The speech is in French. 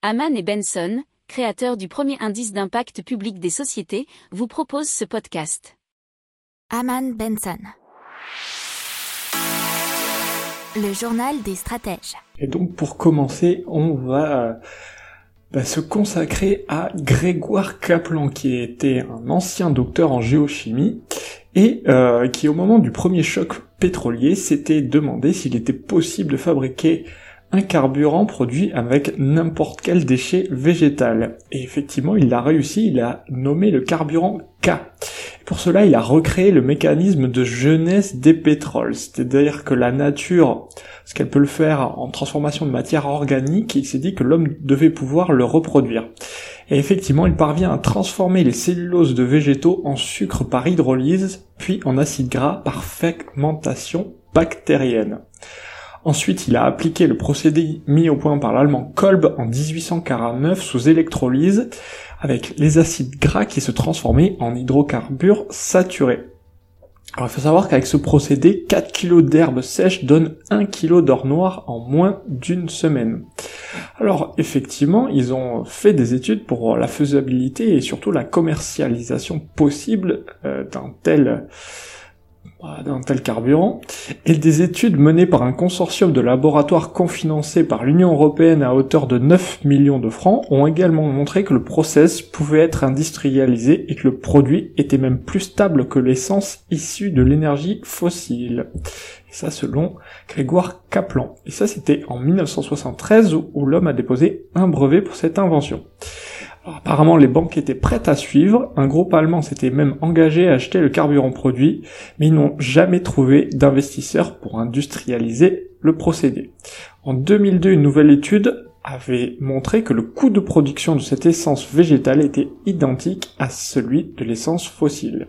Haman et Benson, créateurs du premier indice d'impact public des sociétés, vous proposent ce podcast. Haman Benson. Le journal des stratèges. Et donc pour commencer, on va euh, bah, se consacrer à Grégoire Kaplan, qui était un ancien docteur en géochimie et euh, qui au moment du premier choc pétrolier s'était demandé s'il était possible de fabriquer un carburant produit avec n'importe quel déchet végétal. Et effectivement, il l'a réussi, il a nommé le carburant K. pour cela, il a recréé le mécanisme de jeunesse des pétroles, c'est-à-dire que la nature, ce qu'elle peut le faire en transformation de matière organique, il s'est dit que l'homme devait pouvoir le reproduire. Et effectivement, il parvient à transformer les celluloses de végétaux en sucre par hydrolyse, puis en acide gras par fermentation bactérienne. Ensuite, il a appliqué le procédé mis au point par l'allemand Kolb en 1849 sous électrolyse, avec les acides gras qui se transformaient en hydrocarbures saturés. Alors il faut savoir qu'avec ce procédé, 4 kg d'herbe sèche donnent 1 kg d'or noir en moins d'une semaine. Alors effectivement, ils ont fait des études pour la faisabilité et surtout la commercialisation possible euh, d'un tel d'un tel carburant, et des études menées par un consortium de laboratoires confinancés par l'Union européenne à hauteur de 9 millions de francs ont également montré que le process pouvait être industrialisé et que le produit était même plus stable que l'essence issue de l'énergie fossile. Et ça selon Grégoire Kaplan. Et ça c'était en 1973 où l'homme a déposé un brevet pour cette invention apparemment, les banques étaient prêtes à suivre. Un groupe allemand s'était même engagé à acheter le carburant produit, mais ils n'ont jamais trouvé d'investisseurs pour industrialiser le procédé. En 2002, une nouvelle étude avait montré que le coût de production de cette essence végétale était identique à celui de l'essence fossile.